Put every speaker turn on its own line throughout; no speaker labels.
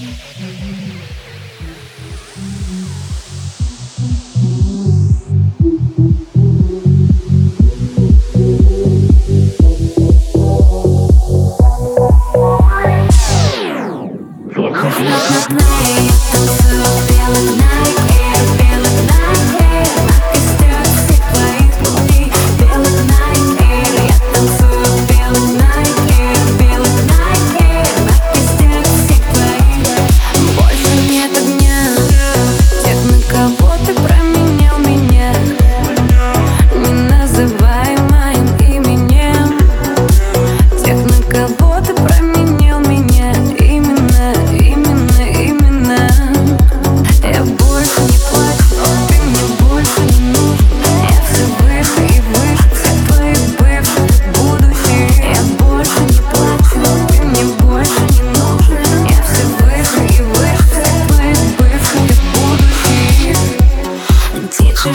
Música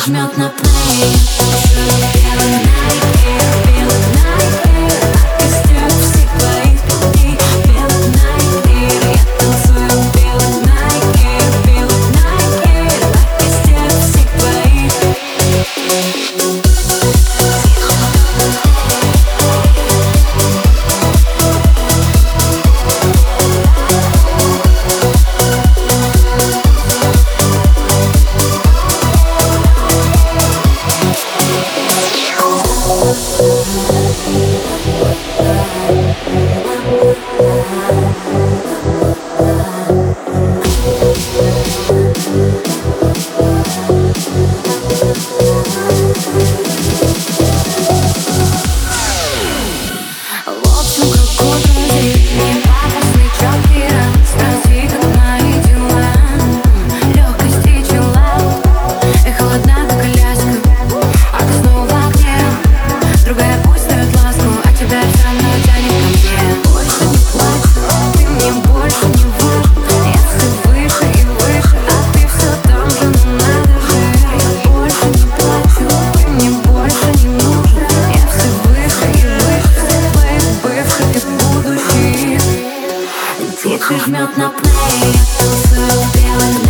жмет на пол not play, I'm still feeling.